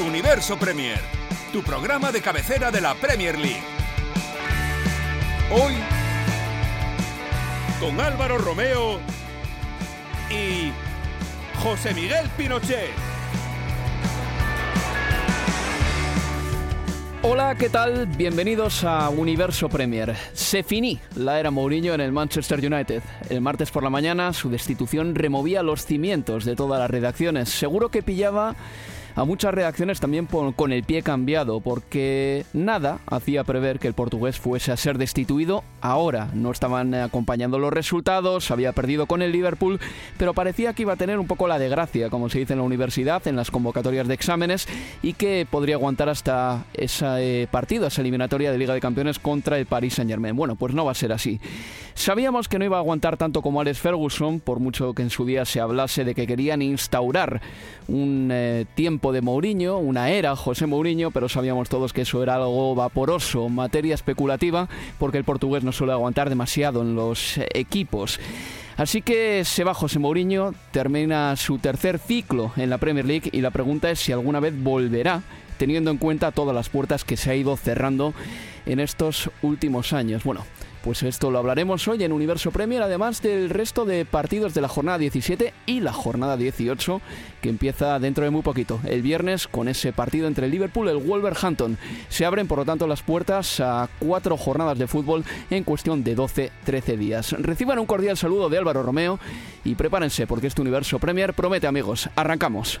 Universo Premier, tu programa de cabecera de la Premier League. Hoy, con Álvaro Romeo y José Miguel Pinochet. Hola, ¿qué tal? Bienvenidos a Universo Premier. Se finí la era Mourinho en el Manchester United. El martes por la mañana su destitución removía los cimientos de todas las redacciones. Seguro que pillaba a muchas reacciones también con el pie cambiado, porque nada hacía prever que el portugués fuese a ser destituido ahora. No estaban acompañando los resultados, había perdido con el Liverpool, pero parecía que iba a tener un poco la desgracia, como se dice en la universidad, en las convocatorias de exámenes, y que podría aguantar hasta ese partido, esa eliminatoria de Liga de Campeones contra el Paris Saint Germain. Bueno, pues no va a ser así. Sabíamos que no iba a aguantar tanto como Alex Ferguson, por mucho que en su día se hablase de que querían instaurar un eh, tiempo de Mourinho, una era José Mourinho, pero sabíamos todos que eso era algo vaporoso, materia especulativa, porque el portugués no suele aguantar demasiado en los equipos. Así que se va José Mourinho, termina su tercer ciclo en la Premier League y la pregunta es si alguna vez volverá, teniendo en cuenta todas las puertas que se ha ido cerrando en estos últimos años. Bueno, pues esto lo hablaremos hoy en Universo Premier, además del resto de partidos de la jornada 17 y la jornada 18, que empieza dentro de muy poquito, el viernes, con ese partido entre el Liverpool y el Wolverhampton. Se abren, por lo tanto, las puertas a cuatro jornadas de fútbol en cuestión de 12-13 días. Reciban un cordial saludo de Álvaro Romeo y prepárense, porque este Universo Premier promete, amigos. Arrancamos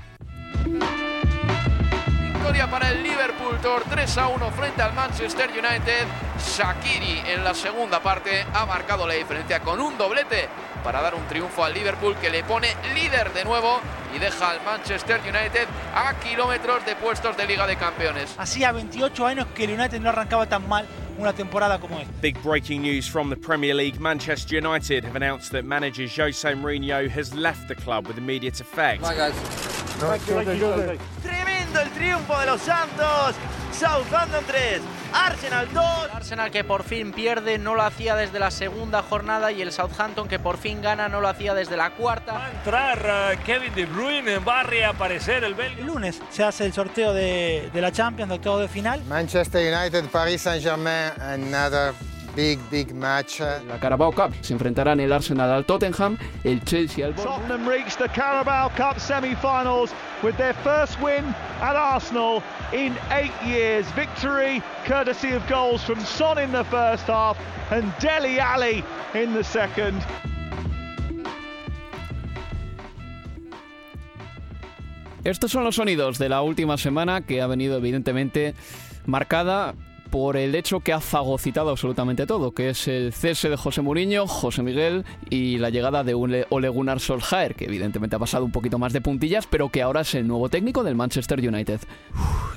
para el Liverpool, 3 a 1 frente al Manchester United. Shakiri en la segunda parte ha marcado la diferencia con un doblete para dar un triunfo al Liverpool que le pone líder de nuevo y deja al Manchester United a kilómetros de puestos de Liga de Campeones. Hacía 28 años que el United no arrancaba tan mal una temporada como esta. Big breaking news from the Premier League. Manchester United have announced that manager Jose Mourinho has left the club with immediate effect. El triunfo de los Santos. Southampton 3, Arsenal 2. Arsenal que por fin pierde, no lo hacía desde la segunda jornada y el Southampton que por fin gana, no lo hacía desde la cuarta. Va a entrar uh, Kevin De Bruyne, va a reaparecer el belga. El lunes se hace el sorteo de, de la Champions, de octavo de final. Manchester United, Paris Saint-Germain, another big, big match. La Carabao Cup se enfrentarán el Arsenal al Tottenham, el Chelsea al Tottenham reached the Carabao Cup semi-finals with their first win at Arsenal in eight years. Victory courtesy of goals from Son in the first half and Deli Ali in the second. Estos son los sonidos de la última semana que ha venido evidentemente marcada por el hecho que ha fagocitado absolutamente todo, que es el cese de José Mourinho, José Miguel y la llegada de Ole Gunnar que evidentemente ha pasado un poquito más de puntillas, pero que ahora es el nuevo técnico del Manchester United.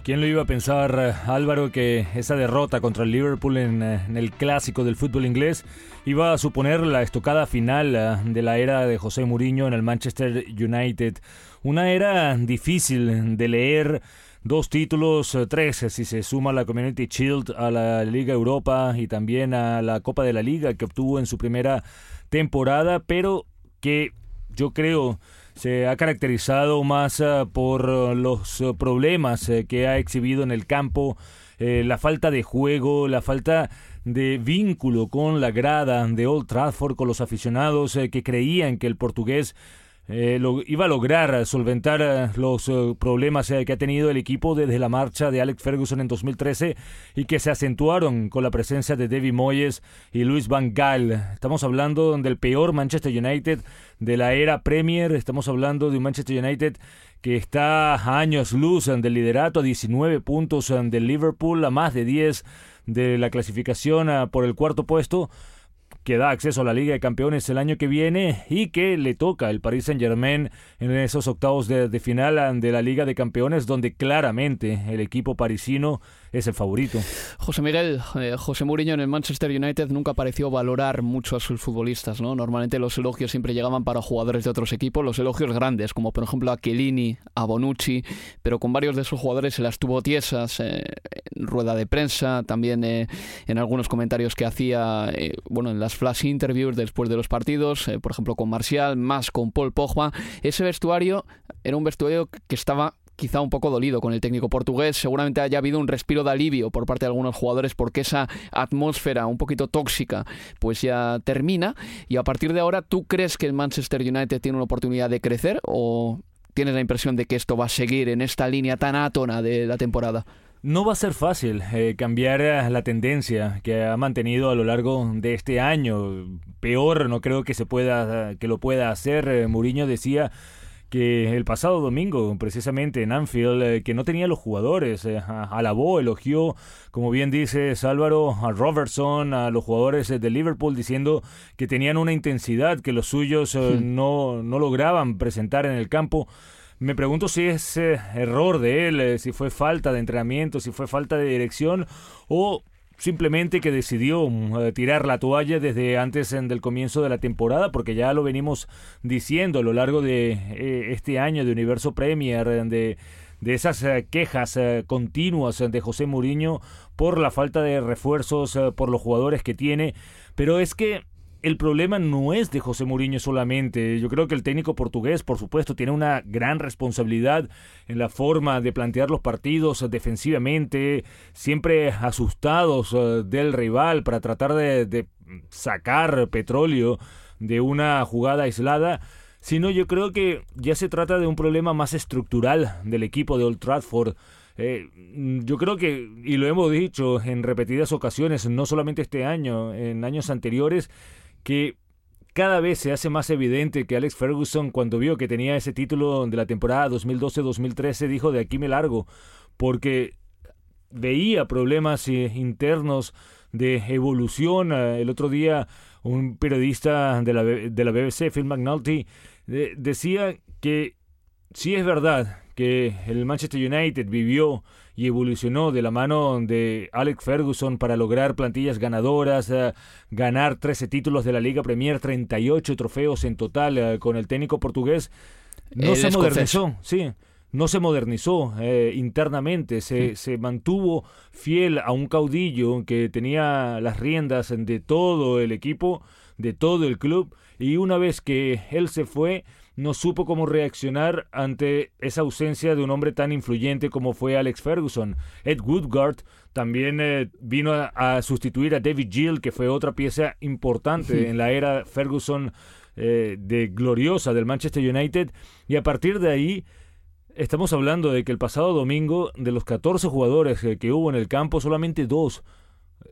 ¿Quién lo iba a pensar, Álvaro, que esa derrota contra el Liverpool en, en el clásico del fútbol inglés iba a suponer la estocada final eh, de la era de José Mourinho en el Manchester United? Una era difícil de leer dos títulos, eh, tres si se suma la Community Shield a la Liga Europa y también a la Copa de la Liga que obtuvo en su primera temporada, pero que yo creo se ha caracterizado más eh, por eh, los problemas que ha exhibido en el campo, la falta de juego, la falta de vínculo con la grada de Old Trafford, con los aficionados eh, que creían que el portugués eh, lo, iba a lograr solventar eh, los eh, problemas que ha tenido el equipo desde la marcha de Alex Ferguson en 2013 y que se acentuaron con la presencia de David Moyes y Luis Van Gaal. Estamos hablando del peor Manchester United de la era Premier, estamos hablando de un Manchester United que está a años luz del liderato, a 19 puntos del Liverpool, a más de 10 de la clasificación por el cuarto puesto que da acceso a la Liga de Campeones el año que viene y que le toca el Paris Saint Germain en esos octavos de, de, final de la Liga de Campeones donde claramente el equipo parisino es el favorito. José Miguel, eh, José Mourinho en el Manchester United nunca pareció valorar mucho a sus futbolistas, ¿no? Normalmente los elogios siempre llegaban para jugadores de otros equipos, los elogios grandes, como por ejemplo a Chiellini, a Bonucci, pero con varios de esos jugadores se las tuvo tiesas eh, en rueda de prensa, también eh, en algunos comentarios que hacía, bueno, en las flash interviews después de los partidos, por ejemplo con Marcial, más con Paul Pogba. Ese vestuario era un vestuario que estaba quizá un poco dolido con el técnico portugués. Seguramente haya habido un respiro de alivio por parte de algunos jugadores porque esa atmósfera un poquito tóxica pues ya termina. Y a partir de ahora, ¿tú crees que el Manchester United tiene una oportunidad de crecer o tienes la impresión de que esto va a seguir en esta línea tan átona de la temporada? No va a ser fácil eh, cambiar eh, la tendencia que ha mantenido a lo largo de este año. Peor, no creo que se pueda que lo pueda hacer. Eh, Mourinho decía que el pasado domingo, precisamente en Anfield, eh, que no tenía los jugadores, eh, alabó, elogió, como bien dice Álvaro, a Robertson, a los jugadores de Liverpool, diciendo que tenían una intensidad que los suyos eh, no, no lograban presentar en el campo. Me pregunto si es error de él, si fue falta de entrenamiento, si fue falta de dirección o simplemente que decidió mm, tirar la toalla desde antes del comienzo de la temporada, porque ya lo venimos diciendo a lo largo de eh, este año de Universo Premier, de, de esas eh, quejas eh, continuas de José Mourinho por la falta de refuerzos, por los jugadores que tiene, pero es que el problema no es de José Mourinho solamente. Yo creo que el técnico portugués, por supuesto, tiene una gran responsabilidad en la forma de plantear los partidos defensivamente, siempre asustados eh, del rival para tratar de, sacar petróleo de una jugada aislada sino yo creo que ya se trata de un problema más estructural del equipo de Old Trafford. Eh, yo creo que, y lo hemos dicho en repetidas ocasiones, no solamente este año, en años anteriores, que cada vez se hace más evidente que Alex Ferguson cuando vio que tenía ese título de la temporada 2012-2013 dijo de aquí me largo porque veía problemas eh, internos de evolución. Eh, el otro día un periodista de la, de la BBC, Phil McNulty, decía que si es verdad que el Manchester United vivió y evolucionó de la mano de Alex Ferguson para lograr plantillas ganadoras, eh, ganar 13 títulos de la Liga Premier, 38 trofeos en total eh, con el técnico portugués. No se modernizó, sí, no se modernizó eh, internamente, se, se mantuvo fiel a un caudillo que tenía las riendas de todo el equipo, de todo el club, y una vez que él se fue, no supo cómo reaccionar ante esa ausencia de un hombre tan influyente como fue Alex Ferguson. Ed Woodgard también eh, vino a, sustituir a David Gill, que fue otra pieza importante en la era Ferguson eh, de gloriosa del Manchester United. Y a partir de ahí, estamos hablando de que el pasado domingo, de los 14 jugadores que hubo en el campo, solamente dos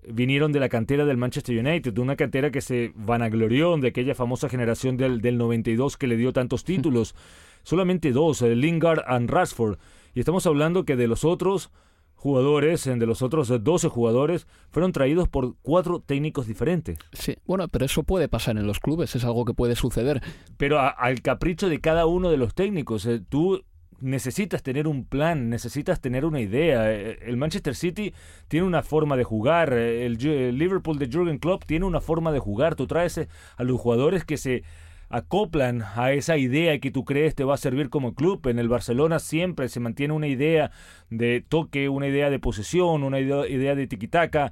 vinieron de la cantera del Manchester United, de una cantera que se vanaglorió de aquella famosa generación del, del 92 que le dio tantos títulos. Solamente dos, eh, Lingard y Rashford. Y estamos hablando que de los otros jugadores, de los otros 12 jugadores, fueron traídos por cuatro técnicos diferentes. Sí, bueno, pero eso puede pasar en los clubes, es algo que puede suceder. Pero al capricho de cada uno de los técnicos. Eh, tú necesitas tener un plan, necesitas tener una idea. Eh, el Manchester City tiene una forma de jugar, eh, el, Liverpool de Jurgen Klopp tiene una forma de jugar. Tú traes eh, a los jugadores que se acoplan a esa idea que tú crees te va a servir como club. En el Barcelona siempre se mantiene una idea de toque, una idea de posesión, una idea de tiquitaca.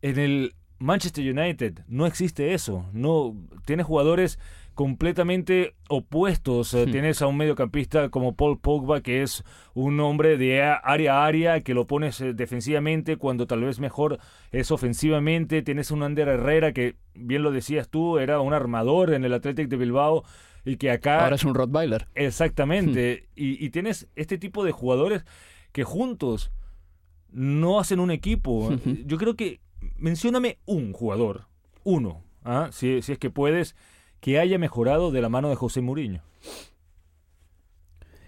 En el Manchester United no existe eso. No tiene jugadores completamente opuestos. Eh, Hmm. Tienes a un mediocampista como Paul Pogba, que es un hombre de área a área, que lo pones eh, defensivamente cuando tal vez mejor es ofensivamente. Tienes un Ander Herrera, que bien lo decías tú, era un armador en el Athletic de Bilbao. Y que acá... Ahora es un Rottweiler. Exactamente. Y, y tienes este tipo de jugadores que juntos no hacen un equipo. Yo creo que mencióname un jugador, uno, ¿ah? si, si es que puedes, que haya mejorado de la mano de José Mourinho.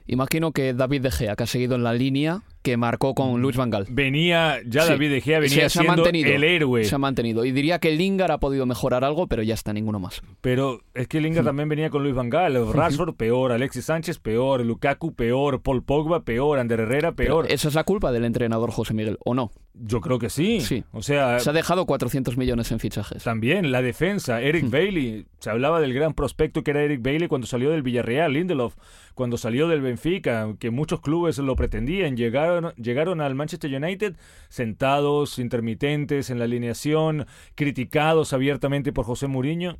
Imagino que David De Gea, que ha seguido en la línea que marcó con Luis Van Gaal. Venía, ya Sí. David De Gea venía se siendo el héroe. Se ha mantenido. Y diría que Lingard ha podido mejorar algo, pero ya está ninguno más. Pero es que Lingard también venía con Luis Van Gaal, Rashford peor, Alexis Sánchez peor, Lukaku peor, Paul Pogba peor, Ander Herrera Pero peor. esa es la culpa del entrenador José Miguel, ¿o no? Yo creo que sí. Sí. O sea, Se ha dejado 400 millones en fichajes. También la defensa, Eric Bailey. Se hablaba del gran prospecto que era Eric Bailey cuando salió del Villarreal, Lindelof, cuando salió del Benfica, que muchos clubes lo pretendían. Llegaron, al Manchester United sentados, intermitentes en la alineación, criticados abiertamente por José Mourinho.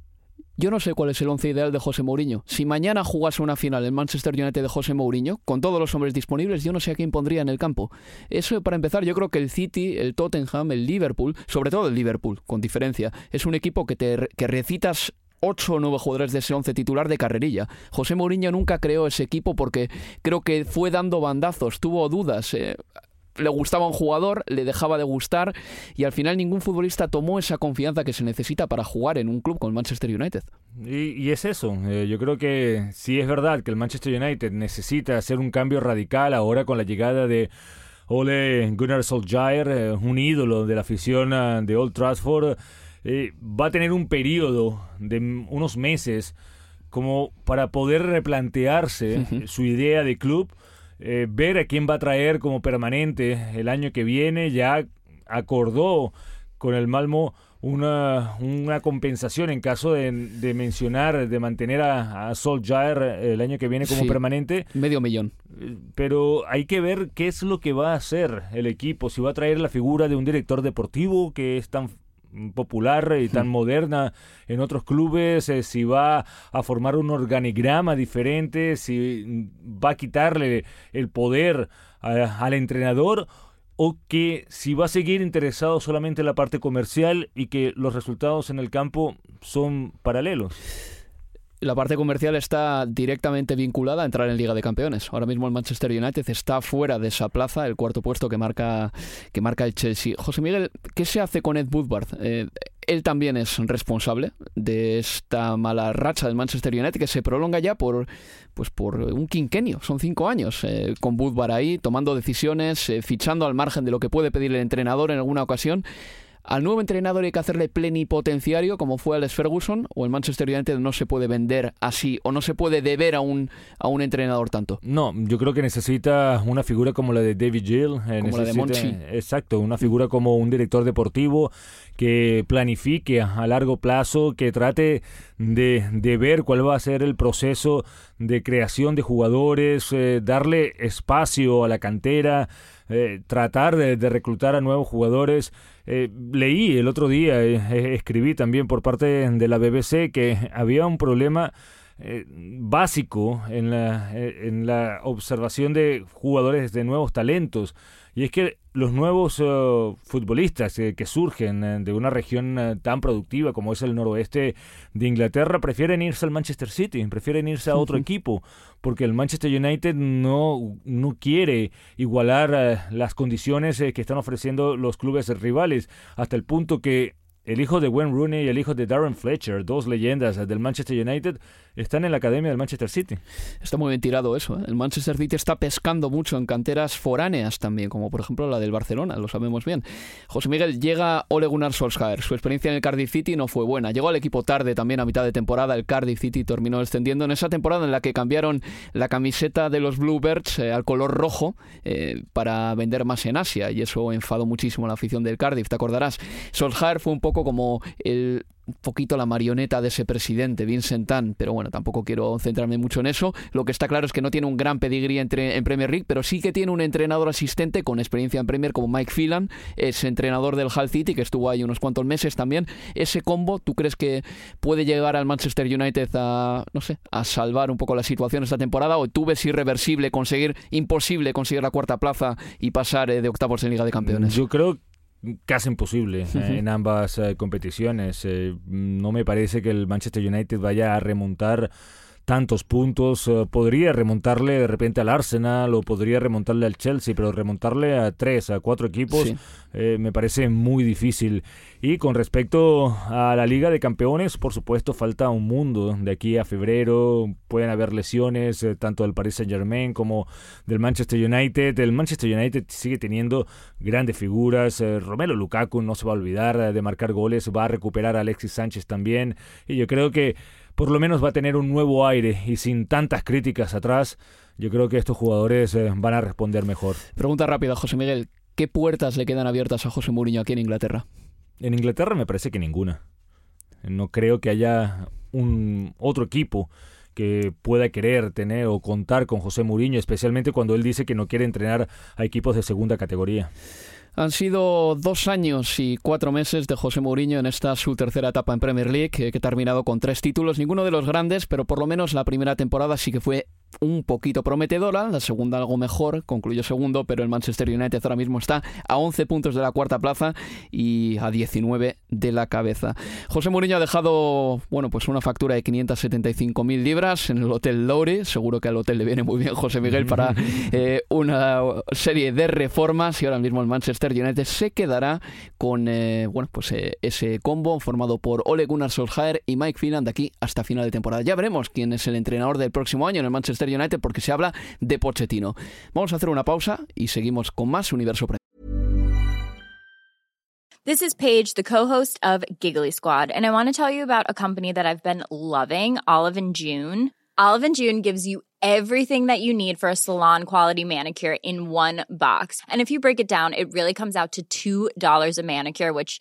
Yo no sé cuál es el once ideal de José Mourinho. Si mañana jugase una final el Manchester United de José Mourinho, con todos los hombres disponibles, yo no sé a quién pondría en el campo. Eso para empezar, yo creo que el City, el Tottenham, el Liverpool, sobre todo el Liverpool, con diferencia, es un equipo que te que recitas ocho o nueve jugadores de ese once titular de carrerilla. José Mourinho nunca creó ese equipo porque creo que fue dando bandazos, tuvo dudas. eh, le gustaba un jugador, le dejaba de gustar y al final ningún futbolista tomó esa confianza que se necesita para jugar en un club con el Manchester United. Y, y es eso, eh, yo creo que sí es verdad que el Manchester United necesita hacer un cambio radical ahora con la llegada de Ole Gunnar Solskjaer, eh, un ídolo de la afición ah, de Old Trafford, eh, va a tener un periodo de unos meses como para poder replantearse su idea de club, eh, ver a quién va a traer como permanente el año que viene, ya acordó con el Malmo una, una compensación en caso de, de mencionar, de mantener a, a Solskjaer el año que viene como Sí. permanente. Medio millón. Eh, Pero hay que ver qué es lo que va a hacer el equipo, si va a traer la figura de un director deportivo que es tan popular y tan moderna en otros clubes, eh, si va a formar un organigrama diferente, si va a quitarle el poder a- al entrenador o que si va a seguir interesado solamente en la parte comercial y que los resultados en el campo son paralelos. La parte comercial está directamente vinculada a entrar en Liga de Campeones. Ahora mismo el Manchester United está fuera de esa plaza, el cuarto puesto que marca, que marca el Chelsea. José Miguel, ¿qué se hace con Ed Woodward? Eh, él también es responsable de esta mala racha del Manchester United que se prolonga ya por, pues por un quinquenio. Son cinco años eh, con Woodward ahí, tomando decisiones, eh, fichando al margen de lo que puede pedir el entrenador en alguna ocasión. Al nuevo entrenador hay que hacerle plenipotenciario, como fue Alex Ferguson, o el Manchester United no se puede vender así, o no se puede deber a un, a un entrenador tanto. No, yo creo que necesita una figura como la de David Gill. eh, Como la de Monchi. Exacto, una figura como un director deportivo que planifique a largo plazo, que trate de, de ver cuál va a ser el proceso de creación de jugadores, eh, darle espacio a la cantera, eh, tratar de, de reclutar a nuevos jugadores. Eh, leí el otro día, eh, eh, escribí también por parte de la BBC que había un problema eh, básico en la, eh, en la observación de jugadores de nuevos talentos. Y es que los nuevos eh, futbolistas eh, que surgen eh, de una región eh, tan productiva como es el noroeste de Inglaterra prefieren irse al Manchester City, prefieren irse a otro equipo, porque el Manchester United no, no quiere igualar las condiciones que están ofreciendo los clubes rivales, hasta el punto que el hijo de Wayne Rooney y el hijo de Darren Fletcher, dos leyendas del Manchester United, están en la academia del Manchester City. Está muy bien tirado eso. ¿eh? El Manchester City está pescando mucho en canteras foráneas también, como por ejemplo la del Barcelona, lo sabemos bien. José Miguel llega Ole Gunnar Solskjaer. Su experiencia en el Cardiff City no fue buena. Llegó al equipo tarde también a mitad de temporada. El Cardiff City terminó descendiendo en esa temporada en la que cambiaron la camiseta de los Bluebirds eh, al color rojo eh, para vender más en Asia y eso enfadó muchísimo a la afición del Cardiff, te acordarás. Solskjaer fue un poco como el un poquito la marioneta de ese presidente, Vincent Tan, pero bueno, tampoco quiero centrarme mucho en eso. Lo que está claro es que no tiene un gran pedigrí entre, en Premier League, pero sí que tiene un entrenador asistente con experiencia en Premier como Mike Phelan, es entrenador del Hull City, que estuvo ahí unos cuantos meses también. Ese combo, ¿tú crees que puede llegar al Manchester United a, no sé, a salvar un poco la situación esta temporada? ¿O tú ves irreversible conseguir, imposible conseguir la cuarta plaza y pasar eh, de octavos en Liga de Campeones? Yo creo casi imposible eh, en ambas eh, competiciones. Eh, no me parece que el Manchester United vaya a remontar tantos puntos. podría remontarle de repente al Arsenal o podría remontarle al Chelsea, pero remontarle a tres, a cuatro equipos me parece muy difícil. Y con respecto a la Liga de Campeones, por supuesto, falta un mundo. De aquí a febrero pueden haber lesiones eh, tanto del Paris Saint Germain como del Manchester United. El Manchester United sigue teniendo grandes figuras. Eh, Romelo Lukaku no se va a olvidar eh, de marcar goles. Va a recuperar a Alexis Sánchez también. Y yo creo que por lo menos va a tener un nuevo aire y sin tantas críticas atrás. Yo creo que estos jugadores van a responder mejor. Pregunta rápida, José Miguel. ¿Qué puertas le quedan abiertas a José Mourinho aquí en Inglaterra? En Inglaterra me parece que ninguna. No creo que haya un otro equipo que pueda querer tener o contar con José Mourinho, especialmente cuando él dice que no quiere entrenar a equipos de segunda categoría. Han sido dos años y cuatro meses de José Mourinho en esta su tercera etapa en Premier League, que, que ha terminado con tres títulos, ninguno de los grandes, pero por lo menos la primera temporada sí que fue un poquito prometedora, la segunda algo mejor, concluyó segundo, pero el Manchester United ahora mismo está a 11 puntos de la cuarta plaza y a 19 de la cabeza. José Mourinho ha dejado, bueno, pues una factura de 575.000 libras en el Hotel Lowry, seguro que al hotel le viene muy bien José Miguel para eh, una serie de reformas y ahora mismo el Manchester United se quedará con, eh, bueno, pues eh, ese combo formado por Ole Gunnar Solskjaer y Mike Phelan de aquí hasta final de temporada. Ya veremos quién es el entrenador del próximo año en el Manchester United porque se habla de Pochettino. Vamos a hacer una pausa y seguimos con más Universo Premier. This is Paige, the co-host of Giggly Squad, and I want to tell you about a company that I've been loving, Olive and June. Olive and June gives you everything that you need for a salon quality manicure in one box. And if you break it down, it really comes out to $2 a manicure, which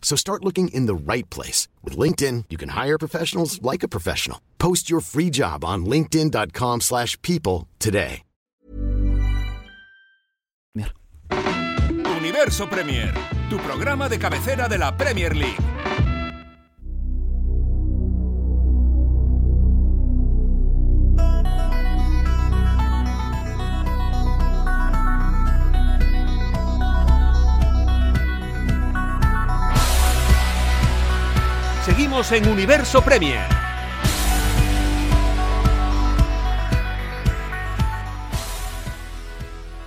So start looking in the right place. With LinkedIn, you can hire professionals like a professional. Post your free job on linkedin.com slash people today. Universo Premier, tu programa de cabecera de la Premier League. En Universo Premier.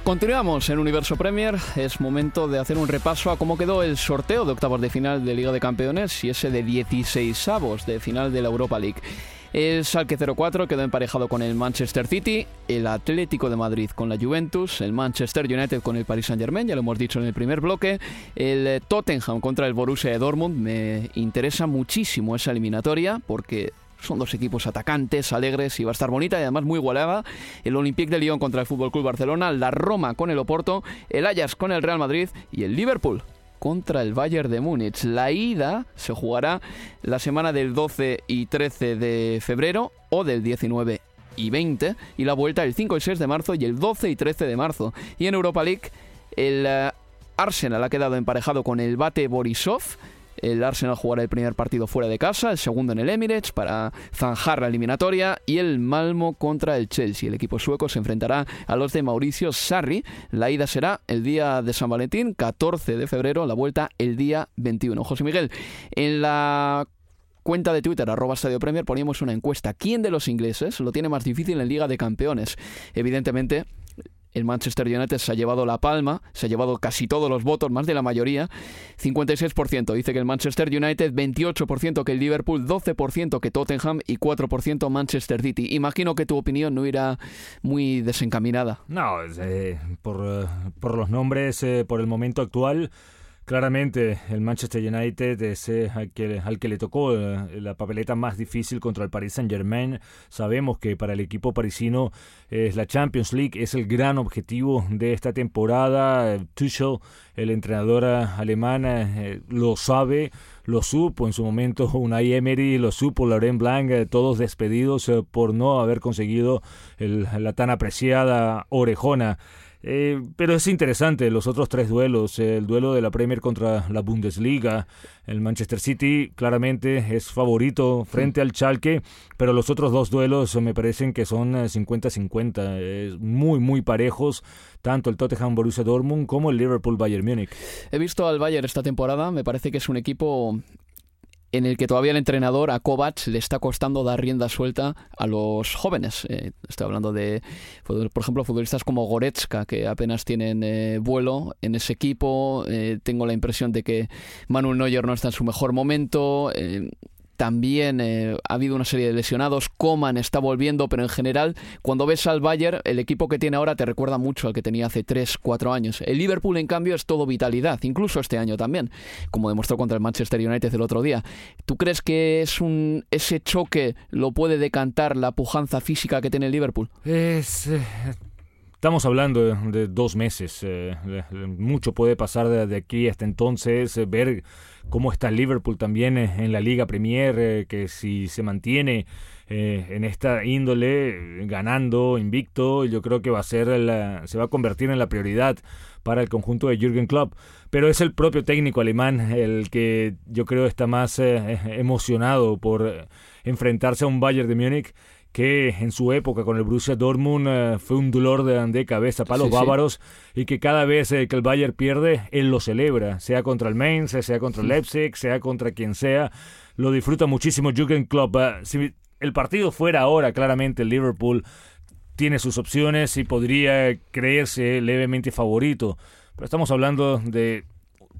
Continuamos en Universo Premier. Es momento de hacer un repaso a cómo quedó el sorteo de octavos de final de Liga de Campeones y ese de 16 avos de final de la Europa League. El Salque 04 quedó emparejado con el Manchester City, el Atlético de Madrid con la Juventus, el Manchester United con el Paris Saint-Germain, ya lo hemos dicho en el primer bloque, el Tottenham contra el Borussia de Dortmund. Me interesa muchísimo esa eliminatoria porque Son dos equipos atacantes, alegres y va a estar bonita y además muy igualada. El Olympique de Lyon contra el Fútbol Club Barcelona, la Roma con el Oporto, el Ajax con el Real Madrid y el Liverpool contra el Bayern de Múnich. La ida se jugará la semana del 12 y 13 de febrero o del 19 y 20 y la vuelta el 5 y 6 de marzo y el 12 y 13 de marzo. Y en Europa League el eh, Arsenal ha quedado emparejado con el Bate Borisov. El Arsenal jugará el primer partido fuera de casa, el segundo en el Emirates para zanjar la eliminatoria y el Malmo contra el Chelsea. El equipo sueco se enfrentará a los de Mauricio Sarri. La ida será el día de San Valentín, 14 de febrero, la vuelta el día 21. José Miguel, en la cuenta de Twitter, arroba Estadio Premier, poníamos una encuesta. ¿Quién de los ingleses lo tiene más difícil en Liga de Campeones? Evidentemente, el Manchester United se ha llevado la palma, se ha llevado casi todos los votos, más de la mayoría. 56% dice que el Manchester United, 28% que el Liverpool, 12% que Tottenham y 4% Manchester City. Imagino que tu opinión no irá muy desencaminada. No, eh, por, eh, por, los nombres, eh, por el momento actual. Claramente el Manchester United es al, que, al que le tocó eh, la papeleta más difícil contra el Paris Saint Germain. Sabemos que para el equipo parisino es la Champions League, es el gran objetivo de esta temporada. Tuchel, el entrenador alemán, eh, lo sabe, lo supo en su momento Unai Emery, lo supo Laurent Blanc, eh, todos despedidos por no haber conseguido la tan apreciada orejona. Eh, pero es interesante los otros tres duelos, el duelo de la Premier contra la Bundesliga, el Manchester City claramente es favorito frente al Schalke, pero los otros dos duelos me parecen que son 50-50, eh, muy muy parejos, tanto el Tottenham Borussia Dortmund como el Liverpool Bayern Múnich. He visto al Bayern esta temporada, me parece que es un equipo en el que todavía el entrenador a Kovac le está costando dar rienda suelta a los jóvenes. Eh, estoy hablando de, por ejemplo, futbolistas como Goretzka, que apenas tienen eh, vuelo en ese equipo. Eh, tengo la impresión de que Manuel Neuer no está en su mejor momento. También eh, ha habido una serie de lesionados. Coman está volviendo, pero en general, cuando ves al Bayern, el equipo que tiene ahora te recuerda mucho al que tenía hace 3, 4 años. El Liverpool, en cambio, es todo vitalidad, incluso este año también, como demostró contra el Manchester United el otro día. ¿Tú crees que es un ese choque lo puede decantar la pujanza física que tiene el Liverpool? Es. Eh, estamos hablando de, dos meses. Eh, mucho puede pasar de, aquí hasta entonces. ver cómo está Liverpool también eh, en la Liga Premier, eh, que si se mantiene eh, en esta índole, ganando, invicto, yo creo que va a ser se va a convertir en la prioridad para el conjunto de Jürgen Klopp. Pero es el propio técnico alemán el que yo creo está más emocionado por enfrentarse a un Bayern de Múnich que en su época con el Borussia Dortmund eh, fue un dolor de, cabeza para los bávaros y que cada vez eh, que el Bayern pierde, él lo celebra, sea contra el Mainz, sea contra el Leipzig, sea contra quien sea, lo disfruta muchísimo Jürgen Klopp. Eh, si el partido fuera ahora, claramente el Liverpool tiene sus opciones y podría creerse levemente favorito, pero estamos hablando de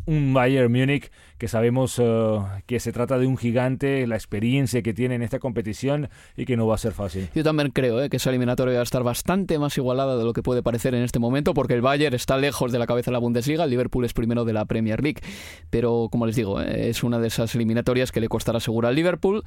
un Bayern Múnich que sabemos eh, que se trata de un gigante, la experiencia que tiene en esta competición y que no va a ser fácil. Yo también creo eh, que esa eliminatoria va a estar bastante más igualada de lo que puede parecer en este momento, porque el Bayern está lejos de la cabeza de la Bundesliga, el Liverpool es primero de la Premier League. Pero, como les digo, eh, es una de esas eliminatorias que le costará seguro al Liverpool.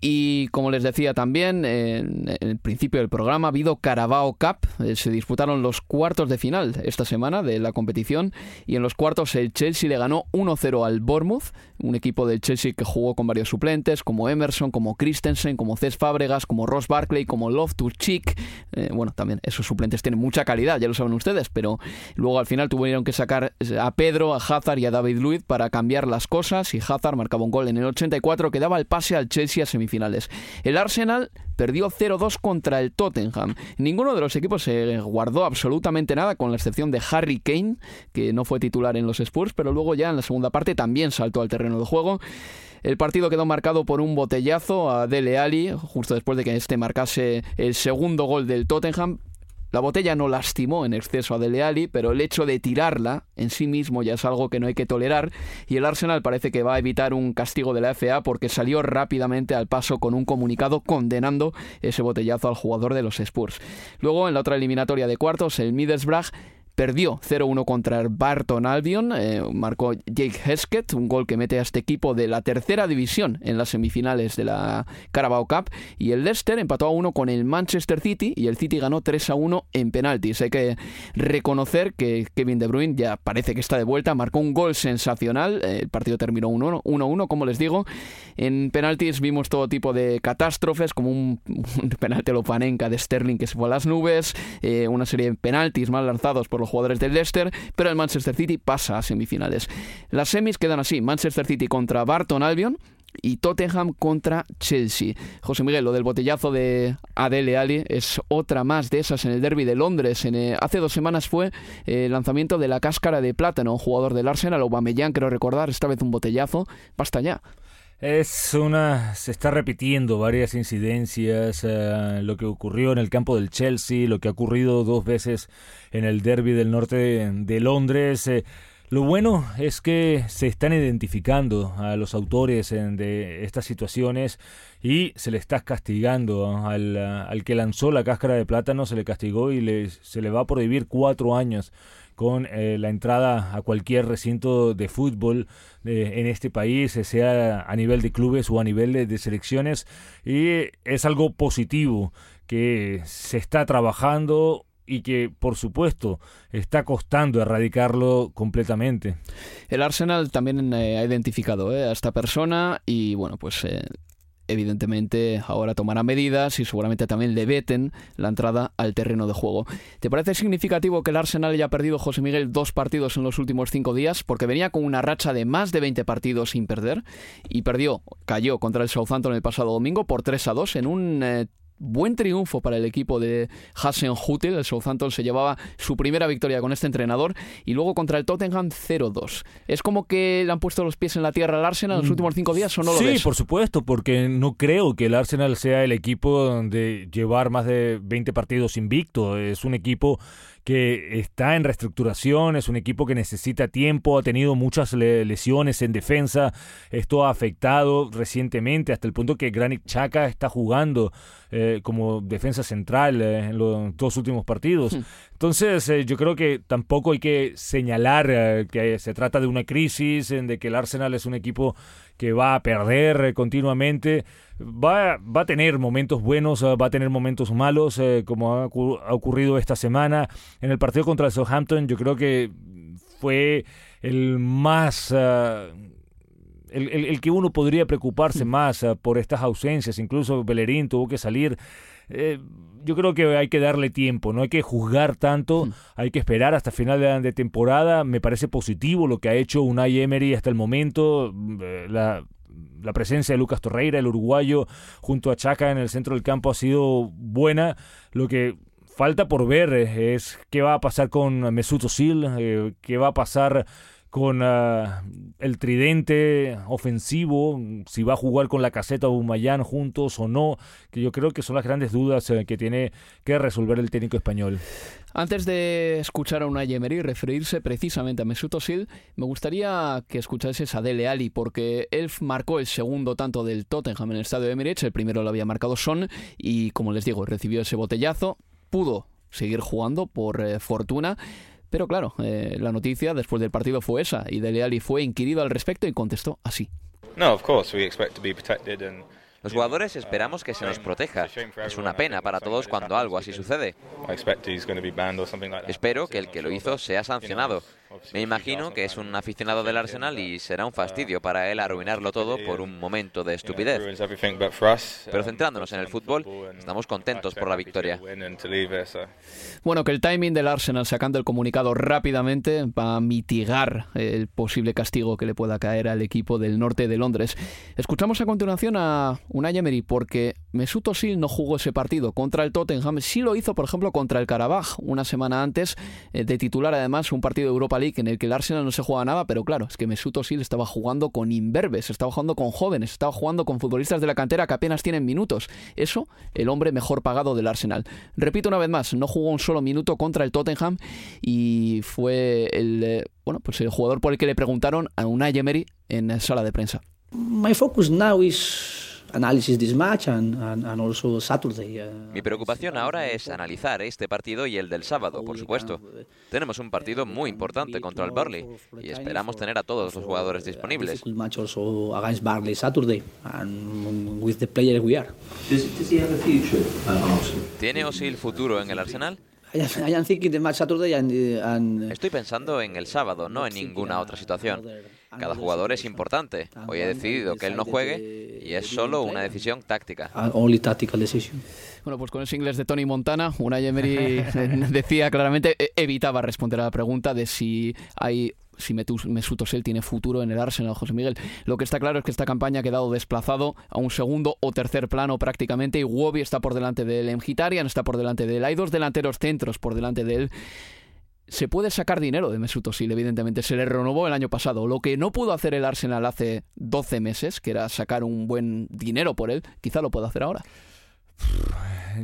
Y como les decía también en el principio del programa, ha habido Carabao Cup. Se disputaron los cuartos de final esta semana de la competición. Y en los cuartos el Chelsea le ganó 1-0 al Bournemouth un equipo del Chelsea que jugó con varios suplentes, como Emerson, como Christensen, como Cés Fábregas, como Ross Barkley, como Loftus Cheek. Eh, bueno, también esos suplentes tienen mucha calidad, ya lo saben ustedes, pero luego al final tuvieron que sacar a Pedro, a Hazard y a David Luiz para cambiar las cosas y Hazard marcaba un gol en el 84 que daba el pase al Chelsea a semifinales. El Arsenal perdió 0-2 contra el Tottenham. Ninguno de los equipos se guardó absolutamente nada, con la excepción de Harry Kane, que no fue titular en los Spurs, pero luego ya en la segunda parte también saltó al terreno de juego. El partido quedó marcado por un botellazo a Dele Alli, justo después de que este marcase el segundo gol del Tottenham. La botella no lastimó en exceso a Dele Alli, pero el hecho de tirarla en sí mismo ya es algo que no hay que tolerar y el Arsenal parece que va a evitar un castigo de la FA porque salió rápidamente al paso con un comunicado condenando ese botellazo al jugador de los Spurs. Luego, en la otra eliminatoria de cuartos, el Middlesbrough perdió 0-1 contra el Barton Albion, eh, marcó Jake Heskett, un gol que mete a este equipo de la tercera división en las semifinales de la Carabao Cup, y el Leicester empató a 1 con el Manchester City y el City ganó 3-1 en penaltis. Hay que reconocer que Kevin De Bruyne ya parece que está de vuelta, marcó un gol sensacional, eh, el partido terminó 1-1, como les digo, en penaltis vimos todo tipo de catástrofes, como un, penalti a Lopanenka de Sterling que se fue a las nubes, eh, una serie de penaltis mal lanzados por los jugadores del Leicester, pero el Manchester City pasa a semifinales. Las semis quedan así, Manchester City contra Barton Albion, y Tottenham contra Chelsea. José Miguel, lo del botellazo de Adele Ali es otra más de esas en el derby de Londres. En, eh, hace dos semanas fue eh, el lanzamiento de la cáscara de plátano, un jugador del Arsenal, Aubameyang, creo recordar, esta vez un botellazo. Basta ya. Es una. Se está repitiendo varias incidencias. Eh, lo que ocurrió en el campo del Chelsea, lo que ha ocurrido dos veces en el derby del norte de, Londres. Eh, lo bueno es que se están identificando a los autores de estas situaciones y se le está castigando al, al, que lanzó la cáscara de plátano, se le castigó y le, se le va a prohibir cuatro años con eh, la entrada a cualquier recinto de fútbol eh, en este país, sea a nivel de clubes o a nivel de, selecciones, y es algo positivo que se está trabajando y que por supuesto está costando erradicarlo completamente. El Arsenal también eh, ha identificado a esta persona y bueno, pues evidentemente ahora tomará medidas y seguramente también le veten la entrada al terreno de juego. ¿Te parece significativo que el Arsenal haya perdido, José Miguel, dos partidos en los últimos cinco días? Porque venía con una racha de más de 20 partidos sin perder y perdió, cayó contra el Southampton el pasado domingo por 3 a 2 en un eh, buen triunfo para el equipo de Hassen Hutel. El Southampton se llevaba su primera victoria con este entrenador y luego contra el Tottenham 0-2. ¿Es como que le han puesto los pies en la tierra al Arsenal en los mm, últimos cinco días o no lo Sí, por supuesto, porque no creo que el Arsenal sea el equipo de llevar más de 20 partidos invicto. Es un equipo que está en reestructuración, es un equipo que necesita tiempo, ha tenido muchas lesiones en defensa, esto ha afectado recientemente hasta el punto que Granit Chaka está jugando eh, como defensa central eh, en los dos últimos partidos. Hmm. Entonces eh, yo creo que tampoco hay que señalar que se trata de una crisis, de que el Arsenal es un equipo que va a perder continuamente. Va, va, a tener momentos buenos, va a tener momentos malos, como ha, ocurrido esta semana. En el partido contra el Southampton yo creo que fue el más el, que uno podría preocuparse más por estas ausencias, incluso Bellerín tuvo que salir. Eh, yo creo que hay que darle tiempo, no hay que juzgar tanto, mm. hay que esperar hasta final de, temporada. Me parece positivo lo que ha hecho Unai Emery hasta el momento, mm, eh, la, la presencia de Lucas Torreira, el uruguayo, junto a Chaca en el centro del campo ha sido buena. Lo que falta por ver eh, es qué va a pasar con Mesut Özil, qué va a pasar con ah, el tridente ofensivo, si va a jugar con la caseta Bumayán juntos o no, que yo creo que son las grandes dudas eh, que tiene que resolver el técnico español. Antes de escuchar a Unai Emery referirse precisamente a Mesut Özil, me gustaría que escuchases a Dele Ali, porque él marcó el segundo tanto del Tottenham en el estadio de Emirates, el primero lo había marcado Son, y como les digo, recibió ese botellazo, pudo seguir jugando por eh, fortuna, pero claro, eh, la noticia después del partido fue esa y Dele Alli fue inquirido al respecto y contestó así. No, of course we expect to be protected and los jugadores esperamos que se nos proteja. Es una pena para todos cuando algo así sucede. Espero que el que lo hizo sea sancionado. Me imagino que es un aficionado del Arsenal y será un fastidio para él arruinarlo todo por un momento de estupidez. Pero centrándonos en el fútbol, estamos contentos por la victoria. Bueno, que el timing del Arsenal sacando el comunicado rápidamente va a mitigar el posible castigo que le pueda caer al equipo del norte de Londres. Escuchamos a continuación a Unai Emery porque Mesut Özil no jugó ese partido contra el Tottenham, sí lo hizo, por ejemplo, contra el Karabaj una semana antes eh, de titular además un partido de Europa League en el que el Arsenal no se juega nada, pero claro, es que Mesut Özil estaba jugando con imberbes, estaba jugando con jóvenes, estaba jugando con futbolistas de la cantera que apenas tienen minutos. Eso, el hombre mejor pagado del Arsenal. Repito una vez más, no jugó un solo minuto contra el Tottenham y fue el, eh, bueno, pues el jugador por el que le preguntaron a Unai Emery en sala de prensa. My focus now is analysis this match and, and, and also Saturday. Uh, Mi preocupación ahora es analizar este partido y el del sábado, por supuesto. Tenemos un partido muy importante contra el Burnley y esperamos tener a todos los jugadores disponibles. match also against Barley Saturday and with the players we are. ¿Tiene Osil futuro en el Arsenal? I am thinking the match Saturday and, and Estoy pensando en el sábado, no en ninguna otra situación. Cada jugador es importante. Hoy he decidido que él no juegue y es solo una decisión táctica. Bueno, pues con ese inglés de Tony Montana, Unai Emery decía claramente, e- evitaba responder a la pregunta de si hay si Mesut Özil tiene futuro en el Arsenal, José Miguel. Lo que está claro es que esta campaña ha quedado desplazado a un segundo o tercer plano prácticamente y Wobby está por delante de él, Mkhitaryan está por delante de él, hay dos delanteros centros por delante de él. Se puede sacar dinero de Mesut Özil, evidentemente. Se le renovó el año pasado. Lo que no pudo hacer el Arsenal hace 12 meses, que era sacar un buen dinero por él, quizá lo pueda hacer ahora.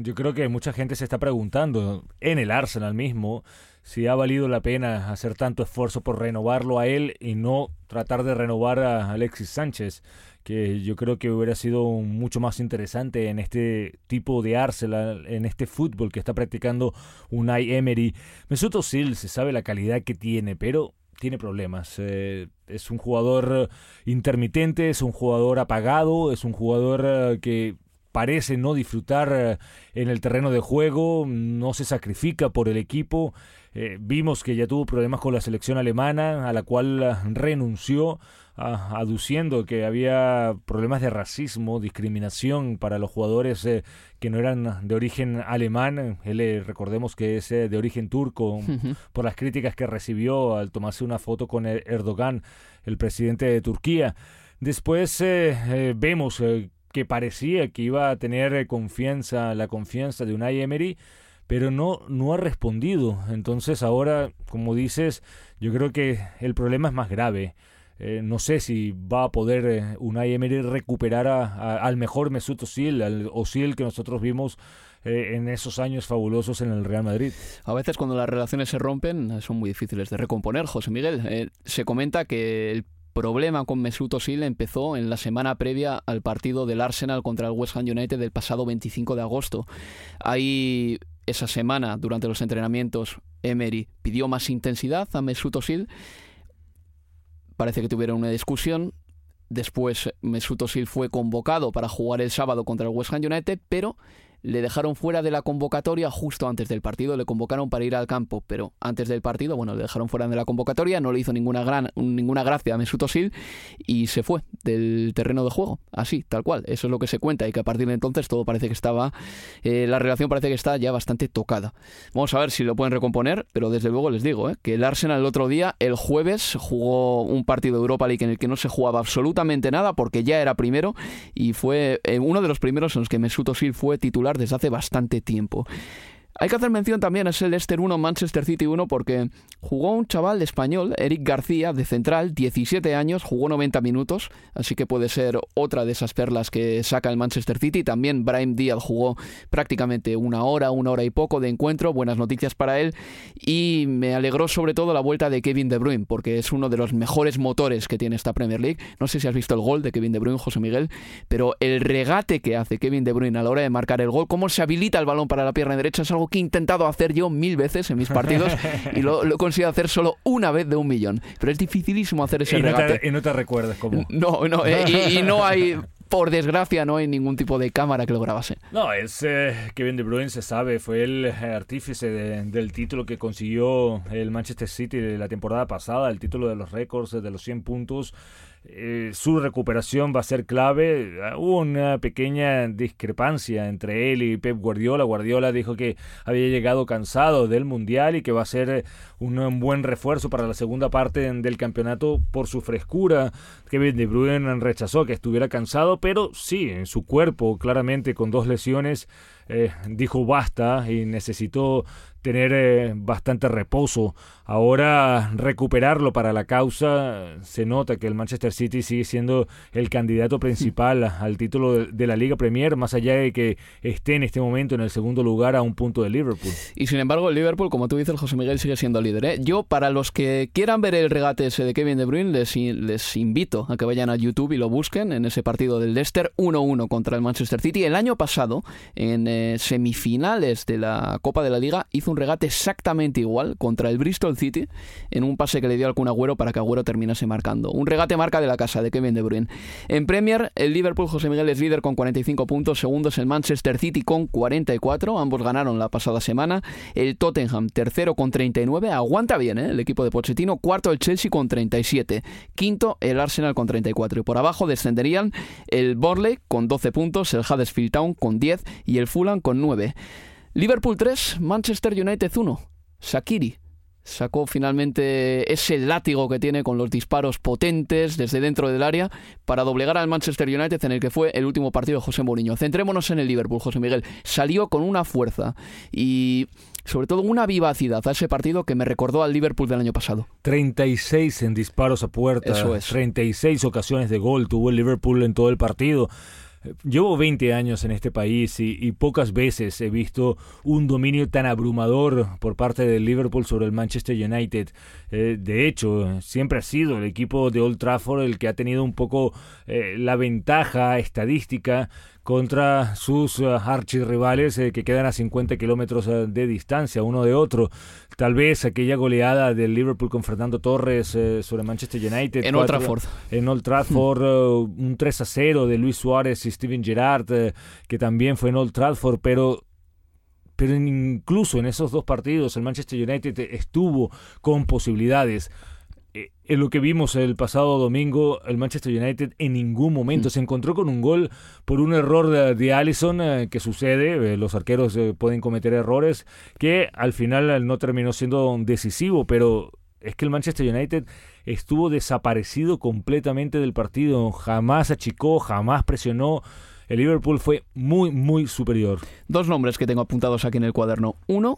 Yo creo que mucha gente se está preguntando en el Arsenal mismo si ha valido la pena hacer tanto esfuerzo por renovarlo a él y no tratar de renovar a Alexis Sánchez, que yo creo que hubiera sido mucho más interesante en este tipo de Arsenal, en este fútbol que está practicando Unai Emery. Mesut Özil se sabe la calidad que tiene, pero tiene problemas. Eh, es un jugador intermitente, es un jugador apagado, es un jugador eh, que parece no disfrutar eh, en el terreno de juego, no se sacrifica por el equipo. Eh, vimos que ya tuvo problemas con la selección alemana, a la cual eh, renunció, aduciendo que había problemas de racismo, discriminación para los jugadores que no eran de origen alemán. Él, recordemos que es de origen turco, por las críticas que recibió al tomarse una foto con Erdogan, el presidente de Turquía. Después vemos que parecía que iba a tener confianza, la confianza de Unai Emery, pero no, no ha respondido. Entonces ahora, como dices, yo creo que el problema es más grave. Eh, no sé si va a poder eh, Unai Emery recuperar al mejor Mesut Özil, al Özil que nosotros vimos eh, en esos años fabulosos en el Real Madrid. A veces cuando las relaciones se rompen son muy difíciles de recomponer, José Miguel. se comenta que el problema con Mesut Özil empezó en la semana previa al partido del Arsenal contra el West Ham United del pasado 25 de agosto. Ahí esa semana, durante los entrenamientos, Emery pidió más intensidad a Mesut Özil. Parece que tuvieron una discusión. Después Mesut Özil fue convocado para jugar el sábado contra el West Ham United, pero le dejaron fuera de la convocatoria justo antes del partido, le convocaron para ir al campo, pero antes del partido, bueno, le dejaron fuera de la convocatoria, no le hizo ninguna, gran, ninguna gracia a Mesut Özil y se fue del terreno de juego, así, tal cual, eso es lo que se cuenta y que a partir de entonces todo parece que estaba, eh, la relación parece que está ya bastante tocada. Vamos a ver si lo pueden recomponer, pero desde luego les digo, eh, que el Arsenal el otro día, el jueves, jugó un partido de Europa League en el que no se jugaba absolutamente nada porque ya era primero y fue eh, uno de los primeros en los que Mesut Özil fue titular desde hace bastante tiempo. Hay que hacer mención también a ese Leicester 1, Manchester City 1, porque jugó un chaval español, Eric García, de central, 17 años, jugó 90 minutos, así que puede ser otra de esas perlas que saca el Manchester City. También Brian Díaz jugó prácticamente una hora, una hora y poco de encuentro, buenas noticias para él. Y me alegró sobre todo la vuelta de Kevin De Bruyne, porque es uno de los mejores motores que tiene esta Premier League. No sé si has visto el gol de Kevin De Bruyne, José Miguel, pero el regate que hace Kevin De Bruyne a la hora de marcar el gol, cómo se habilita el balón para la pierna derecha, es algo que he intentado hacer yo mil veces en mis partidos y lo, he conseguido hacer solo una vez de un millón. Pero es dificilísimo hacer ese y regate. No te, y no te recuerdas cómo. No, no, eh, y, no hay por desgracia no hay ningún tipo de cámara que lo grabase. No, es eh, Kevin De Bruyne, se sabe, fue el eh, artífice del título que consiguió el Manchester City la temporada pasada, el título de los récords, de los 100 puntos. Eh, su recuperación va a ser clave. Hubo una pequeña discrepancia entre él y Pep Guardiola. Guardiola dijo que había llegado cansado del Mundial y que va a ser un, buen refuerzo para la segunda parte del campeonato por su frescura. Kevin De Bruyne rechazó que estuviera cansado, pero sí, en su cuerpo, claramente con dos lesiones, dijo basta y necesitó tener eh, bastante reposo. Ahora recuperarlo para la causa, se nota que el Manchester City sigue siendo el candidato principal al título de la Liga Premier, más allá de que esté en este momento en el segundo lugar a un punto de Liverpool. Y sin embargo, el Liverpool, como tú dices, José Miguel sigue siendo líder. ¿eh? Yo, para los que quieran ver el regate ese de Kevin De Bruyne, les, les invito a que vayan a YouTube y lo busquen en ese partido del Leicester 1-1 contra el Manchester City. El año pasado, en eh, semifinales de la Copa de la Liga, hizo un regate exactamente igual contra el Bristol City en un pase que le dio al Kun Agüero para que Agüero terminase marcando. Un regate marca de la casa de Kevin De Bruyne. En Premier, el Liverpool José Miguel es líder con 45 puntos, segundo es el Manchester City con 44, ambos ganaron la pasada semana. El Tottenham tercero con 39, aguanta bien ¿eh? el equipo de Pochettino, cuarto el Chelsea con 37, quinto el Arsenal con 34 y por abajo descenderían el Borley con 12 puntos, el Huddersfield Town con 10 y el Fulham con 9. Liverpool 3, Manchester United 1. Shakiri sacó finalmente ese látigo que tiene con los disparos potentes desde dentro del área para doblegar al Manchester United en el que fue el último partido de José Mourinho. Centrémonos en el Liverpool, José Miguel. Salió con una fuerza y sobre todo una vivacidad a ese partido que me recordó al Liverpool del año pasado. 36 en disparos a puerta, Eso es. 36 ocasiones de gol tuvo el Liverpool en todo el partido. Llevo 20 años en este país y, pocas veces he visto un dominio tan abrumador por parte del Liverpool sobre el Manchester United. Eh, de hecho, siempre ha sido el equipo de Old Trafford el que ha tenido un poco eh, la ventaja estadística contra sus uh, archirrivales eh, que quedan a 50 kilómetros eh, de distancia uno de otro. Tal vez aquella goleada del Liverpool con Fernando Torres eh, sobre Manchester United. En Old Trafford. En Old Trafford, un 3 a 0 de Luis Suárez y Steven Gerrard, que también fue en Old Trafford, pero pero incluso en esos dos partidos el Manchester United estuvo con posibilidades. Eh, en lo que vimos el pasado domingo, el Manchester United en ningún momento mm. se encontró con un gol por un error de, Allison eh, que sucede. Eh, los arqueros pueden cometer errores que al final no terminó siendo decisivo, pero es que el Manchester United estuvo desaparecido completamente del partido. Jamás achicó, jamás presionó. El Liverpool fue muy, muy superior. Dos nombres que tengo apuntados aquí en el cuaderno. Uno,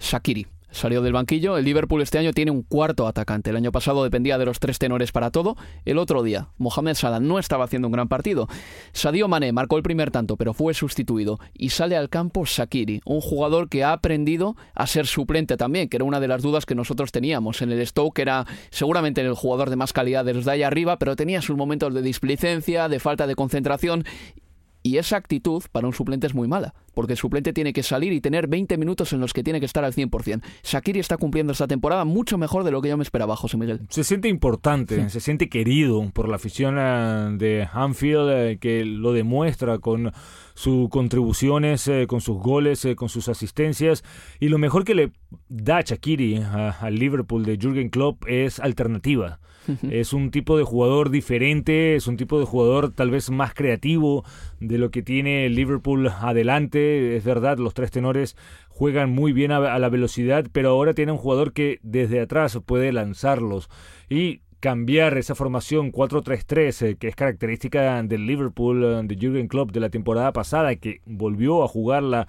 Shakiri salió del banquillo. El Liverpool este año tiene un cuarto atacante. El año pasado dependía de los tres tenores para todo. El otro día, Mohamed Salah no estaba haciendo un gran partido. Sadio Mané marcó el primer tanto, pero fue sustituido. Y sale al campo Shakiri, un jugador que ha aprendido a ser suplente también, que era una de las dudas que nosotros teníamos. En el Stoke era seguramente el jugador de más calidad desde ahí arriba, pero tenía sus momentos de displicencia, de falta de concentración y esa actitud para un suplente es muy mala, porque el suplente tiene que salir y tener 20 minutos en los que tiene que estar al 100%. Shakiri está cumpliendo esta temporada mucho mejor de lo que yo me esperaba, José Miguel. Se siente importante, se siente querido por la afición eh, de Anfield, eh, que lo demuestra con sus contribuciones, eh, con sus goles, con sus asistencias. Y lo mejor que le da Shakiri al Liverpool de Jürgen Klopp es alternativa. Es un tipo de jugador diferente, es un tipo de jugador tal vez más creativo de lo que tiene Liverpool adelante. Es verdad, los tres tenores juegan muy bien a, la velocidad, pero ahora tiene un jugador que desde atrás puede lanzarlos. Y cambiar esa formación 4-3-3 eh, que es característica del Liverpool eh, de Jürgen Klopp de la temporada pasada que volvió a jugarla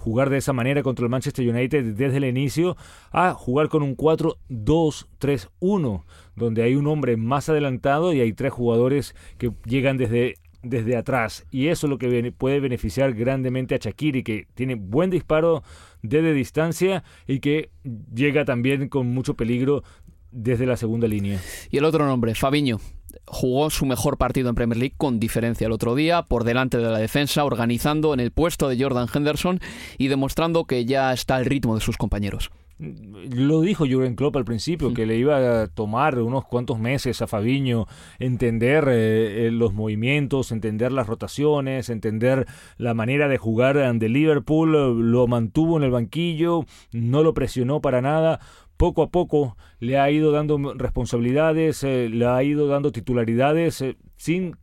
jugar de esa manera contra el Manchester United desde el inicio a jugar con un 4-2-3-1, donde hay un hombre más adelantado y hay tres jugadores que llegan desde desde atrás y eso es lo que puede beneficiar grandemente a Shakiri que tiene buen disparo desde distancia y que llega también con mucho peligro desde la segunda línea. Y el otro nombre, Fabiño jugó su mejor partido en Premier League con diferencia el otro día, por delante de la defensa, organizando en el puesto de Jordan Henderson y demostrando que ya está al ritmo de sus compañeros. Lo dijo Jurgen Klopp al principio, que le iba a tomar unos cuantos meses a Fabiño entender eh, eh, los movimientos, entender las rotaciones, entender la manera de jugar de Liverpool. Lo mantuvo en el banquillo, no lo presionó para nada poco a poco le ha ido dando responsabilidades, eh, le ha ido dando titularidades eh, sin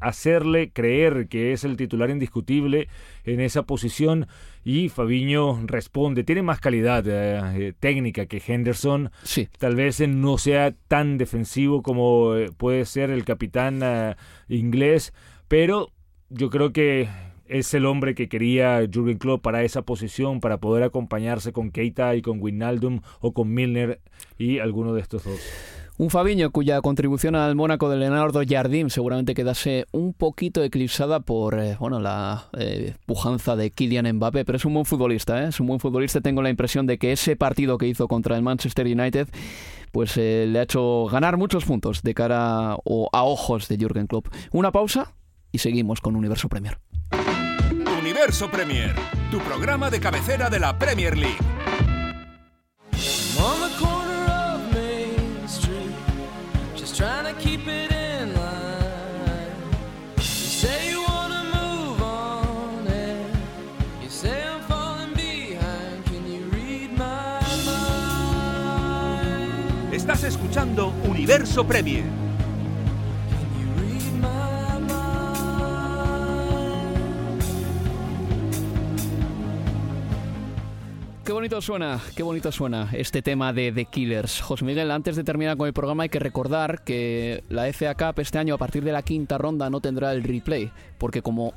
hacerle creer que es el titular indiscutible en esa posición y Fabiño responde, tiene más calidad eh, técnica que Henderson, sí. tal vez no sea tan defensivo como puede ser el capitán inglés, pero yo creo que es el hombre que quería Jurgen Klopp para esa posición, para poder acompañarse con Keita y con Wijnaldum o con Milner y alguno de estos dos. Un Fabiño cuya contribución al Mónaco de Leonardo Jardim seguramente quedase un poquito eclipsada por eh, bueno, la eh, pujanza de Kylian Mbappé, pero es un buen futbolista, ¿eh? es un buen futbolista. Tengo la impresión de que ese partido que hizo contra el Manchester United pues le ha hecho ganar muchos puntos de cara o a ojos de Jürgen Klopp. Una pausa y seguimos con Universo Premier. Universo Premier, tu programa de cabecera de la Premier League. Universo Premier. Qué bonito suena, qué bonito suena este tema de The Killers. José Miguel, antes de terminar con el programa hay que recordar que la FA Cup este año a partir de la quinta ronda no tendrá el replay, porque como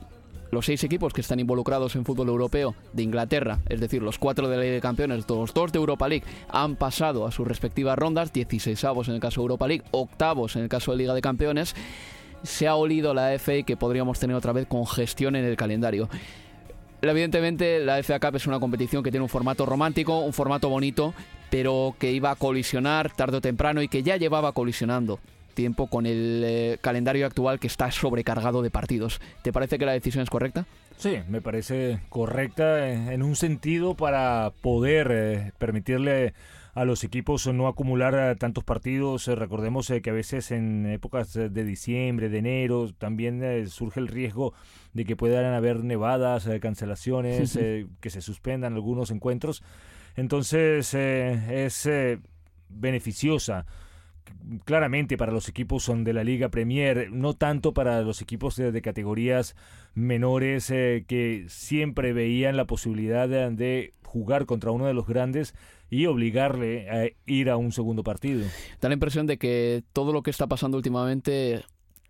los seis equipos que están involucrados en fútbol europeo de Inglaterra, es decir, los cuatro de la Liga de Campeones, los dos de Europa League, han pasado a sus respectivas rondas, 16 avos en el caso de Europa League, octavos en el caso de Liga de Campeones, se ha olido la FA que podríamos tener otra vez congestión en el calendario. Evidentemente la FA Cup es una competición que tiene un formato romántico, un formato bonito, pero que iba a colisionar tarde o temprano y que ya llevaba colisionando tiempo con el eh, calendario actual que está sobrecargado de partidos. ¿Te parece que la decisión es correcta? Sí, me parece correcta en un sentido para poder eh, permitirle a los equipos no acumular eh, tantos partidos. recordemos que a veces en épocas de diciembre, de enero, también surge el riesgo de que puedan haber nevadas, cancelaciones, que se suspendan algunos encuentros. Entonces es beneficiosa claramente para los equipos son de la Liga Premier, no tanto para los equipos de, categorías menores eh, que siempre veían la posibilidad de, jugar contra uno de los grandes y obligarle a ir a un segundo partido. Da la impresión de que todo lo que está pasando últimamente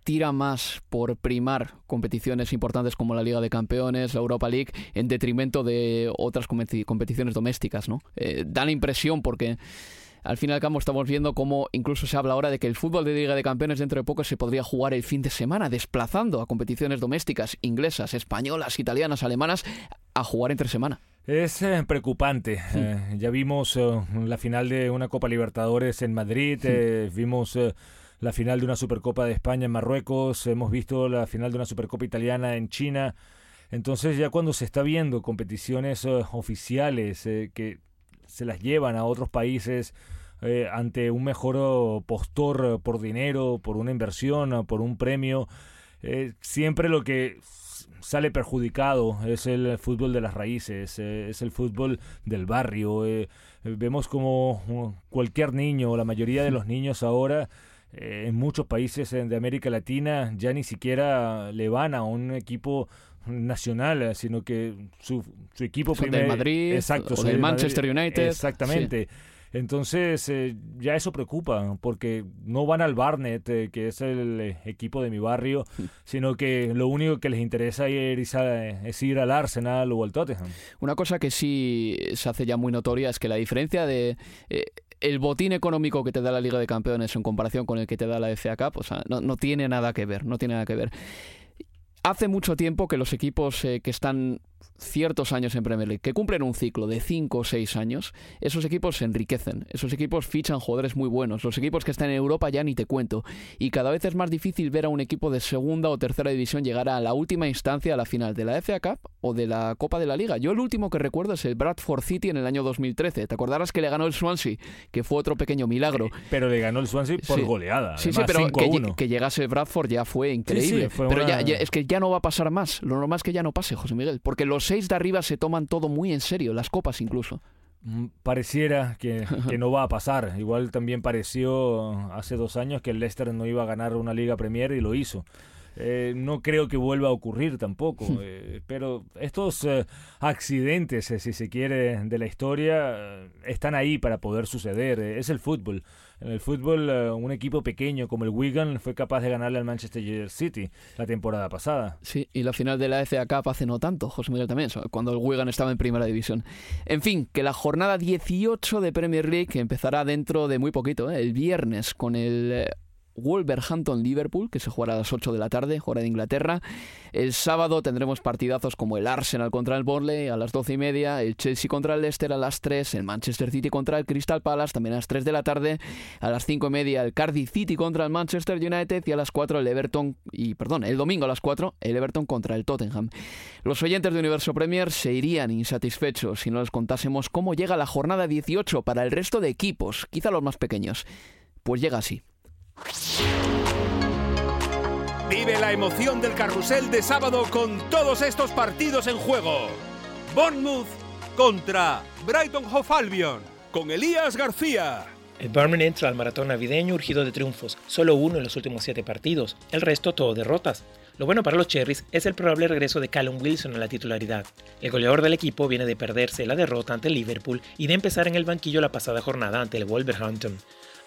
tira más por primar competiciones importantes como la Liga de Campeones, la Europa League, en detrimento de otras competiciones domésticas, ¿no? Eh, da la impresión porque al fin y al cabo estamos viendo cómo incluso se habla ahora de que el fútbol de Liga de Campeones dentro de poco se podría jugar el fin de semana, desplazando a competiciones domésticas inglesas, españolas, italianas, alemanas, a jugar entre semana. Es eh, preocupante. Eh, ya vimos eh, la final de una Copa Libertadores en Madrid, vimos la final de una Supercopa de España en Marruecos, hemos visto la final de una Supercopa italiana en China. Entonces ya cuando se está viendo competiciones oficiales que se las llevan a otros países eh, ante un mejor postor por dinero, por una inversión, por un premio. Eh, siempre lo que sale perjudicado es el fútbol de las raíces, eh, es el fútbol del barrio. vemos como cualquier niño, la mayoría de los niños ahora, en muchos países de América Latina, ya ni siquiera le van a un equipo nacional, eh, sino que su, su equipo primero. del Madrid, exacto, o del Manchester United. Exactamente. Entonces, eh, ya eso preocupa, porque no van al Barnet, eh, que es el equipo de mi barrio, sino que lo único que les interesa es ir al Arsenal o al Tottenham. Una cosa que sí se hace ya muy notoria es que la diferencia de el botín económico que te da la Liga de Campeones en comparación con el que te da la FA Cup, o sea, no, no tiene nada que ver, no tiene nada que ver. Hace mucho tiempo que los equipos eh, que están ciertos años en Premier League, que cumplen un ciclo de 5 o 6 años, esos equipos se enriquecen, esos equipos fichan jugadores muy buenos, los equipos que están en Europa ya ni te cuento, y cada vez es más difícil ver a un equipo de segunda o tercera división llegar a la última instancia, a la final de la FA Cup o de la Copa de la Liga. Yo el último que recuerdo es el Bradford City en el año 2013, ¿te acordarás que le ganó el Swansea? Que fue otro pequeño milagro. Pero le ganó el Swansea por goleada. Sí, sí, pero que, llegase el Bradford ya fue increíble. pero ya, es que ya no va a pasar más, lo normal es que ya no pase, José Miguel, porque los seis de arriba se toman todo muy en serio, las copas incluso. Mm, pareciera que, no va a pasar. Igual también pareció hace dos años que el Leicester no iba a ganar una Liga Premier y lo hizo. Eh, no creo que vuelva a ocurrir tampoco, eh, pero estos eh, accidentes, si se quiere, de la historia están ahí para poder suceder. es el fútbol. En el fútbol, un equipo pequeño como el Wigan fue capaz de ganarle al Manchester City la temporada pasada. Sí, y la final de la FA Cup hace no tanto, José Miguel también, cuando el Wigan estaba en primera división. En fin, que la jornada 18 de Premier League empezará dentro de muy poquito, el viernes, con el Wolverhampton-Liverpool, que se jugará a las 8 de la tarde, hora de Inglaterra. El sábado tendremos partidazos como el Arsenal contra el Burnley a las 12 y media, el Chelsea contra el Leicester a las 3, el Manchester City contra el Crystal Palace también a las 3 de la tarde, a las 5 y media el Cardiff City contra el Manchester United y a las 4 el Everton, y perdón, el domingo a las 4 el Everton contra el Tottenham. Los oyentes de Universo Premier se irían insatisfechos si no les contásemos cómo llega la jornada 18 para el resto de equipos, quizá los más pequeños. Pues llega así. Vive la emoción del carrusel de sábado con todos estos partidos en juego. Bournemouth contra Brighton Hove Albion con Elías García. El Birmingham entra al maratón navideño urgido de triunfos, solo uno en los últimos siete partidos, el resto todo derrotas. Lo bueno para los Cherries es el probable regreso de Callum Wilson a la titularidad. El goleador del equipo viene de perderse la derrota ante Liverpool y de empezar en el banquillo la pasada jornada ante el Wolverhampton.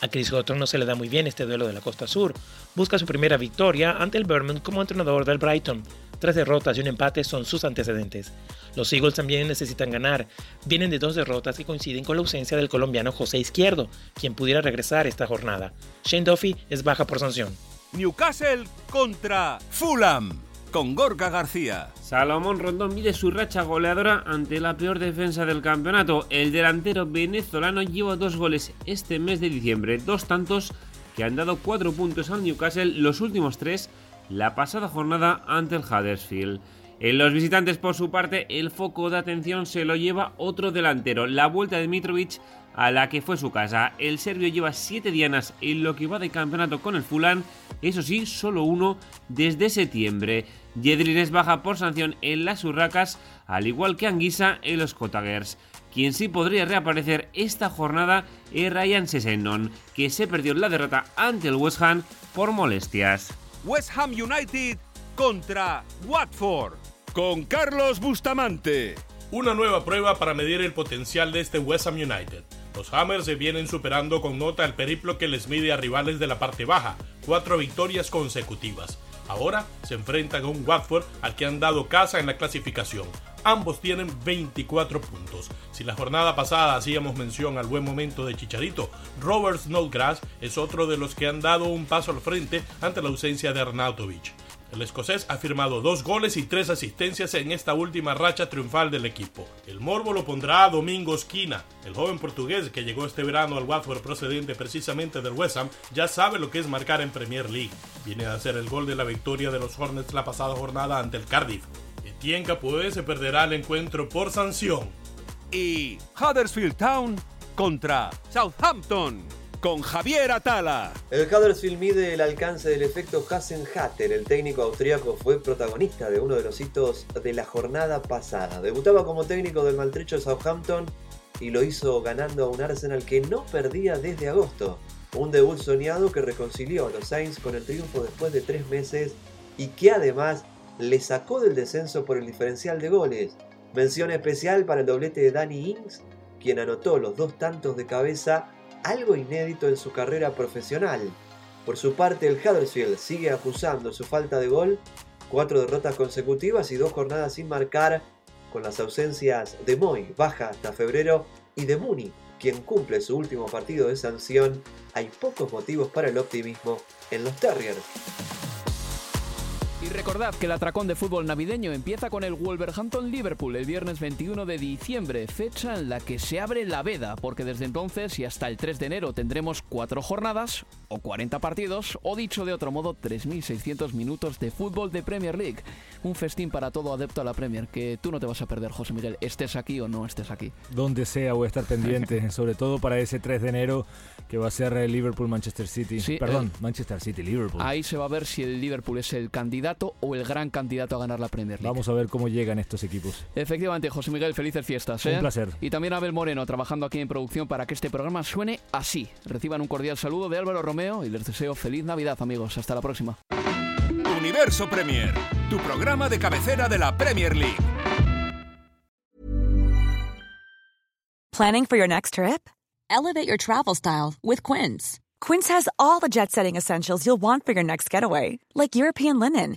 A Chris Houghton no se le da muy bien este duelo de la costa sur. Busca su primera victoria ante el Birmingham como entrenador del Brighton. Tres derrotas y un empate son sus antecedentes. Los Eagles también necesitan ganar. Vienen de dos derrotas y coinciden con la ausencia del colombiano José Izquierdo, quien pudiera regresar esta jornada. Shane Duffy es baja por sanción. Newcastle contra Fulham con Gorka García. Salomón Rondón mide su racha goleadora ante la peor defensa del campeonato. El delantero venezolano lleva dos goles este mes de diciembre, dos tantos que han dado cuatro puntos al Newcastle, los últimos tres la pasada jornada ante el Huddersfield. En los visitantes, por su parte, el foco de atención se lo lleva otro delantero, la vuelta de Mitrovic a la que fue su casa. El serbio lleva 7 dianas en lo que va de campeonato con el Fulham, eso sí, solo uno desde septiembre. Jedlin es baja por sanción en las Urracas, al igual que Anguisa en los Cottagers. Quien sí podría reaparecer esta jornada es Ryan Sessenon, que se perdió la derrota ante el West Ham por molestias. West Ham United contra Watford con Carlos Bustamante. Una nueva prueba para medir el potencial de este West Ham United. Los Hammers se vienen superando con nota el periplo que les mide a rivales de la parte baja, cuatro victorias consecutivas. Ahora se enfrentan a un Watford al que han dado casa en la clasificación. Ambos tienen 24 puntos. Si la jornada pasada hacíamos mención al buen momento de Chicharito, Robert Snodgrass es otro de los que han dado un paso al frente ante la ausencia de Arnautovic. El escocés ha firmado dos goles y tres asistencias en esta última racha triunfal del equipo. El morbo lo pondrá a Domingo Esquina. El joven portugués que llegó este verano al Watford procedente precisamente del West Ham ya sabe lo que es marcar en Premier League. Viene a hacer el gol de la victoria de los Hornets la pasada jornada ante el Cardiff. Etienne Capoe se perderá el encuentro por sanción. Y Huddersfield Town contra Southampton con Javier Atala. El Huddersfield mide el alcance del efecto Hatter. El técnico austriaco fue protagonista de uno de los hitos de la jornada pasada. Debutaba como técnico del maltrecho Southampton y lo hizo ganando a un Arsenal que no perdía desde agosto. Un debut soñado que reconcilió a los Saints con el triunfo después de tres meses y que además le sacó del descenso por el diferencial de goles. Mención especial para el doblete de Danny Ings, quien anotó los dos tantos de cabeza algo inédito en su carrera profesional. Por su parte, el Huddersfield sigue acusando su falta de gol, cuatro derrotas consecutivas y dos jornadas sin marcar, con las ausencias de Moy, baja hasta febrero, y de Mooney, quien cumple su último partido de sanción. Hay pocos motivos para el optimismo en los Terriers. Y recordad que el atracón de fútbol navideño empieza con el Wolverhampton-Liverpool el viernes 21 de diciembre, fecha en la que se abre la veda, porque desde entonces y hasta el 3 de enero tendremos cuatro jornadas, o 40 partidos, o dicho de otro modo, 3.600 minutos de fútbol de Premier League. Un festín para todo adepto a la Premier, que tú no te vas a perder, José Miguel, estés aquí o no estés aquí. Donde sea voy a estar pendiente, sobre todo para ese 3 de enero que va a ser Liverpool-Manchester City. Perdón, Manchester City-Liverpool. Ahí se va a ver si el Liverpool es el candidato o el gran candidato a ganar la Premier League. Vamos a ver cómo llegan estos equipos. Efectivamente, José Miguel, felices fiestas. Un ¿eh? placer. Y también Abel Moreno trabajando aquí en producción para que este programa suene así. Reciban un cordial saludo de Álvaro Romeo y les deseo feliz Navidad, amigos. Hasta la próxima. Universo Premier, tu programa de cabecera de la Premier League. Planning for your next trip? Elevate your travel style with Quince. Quince has all the jet setting essentials you'll want for your next getaway, like European linen,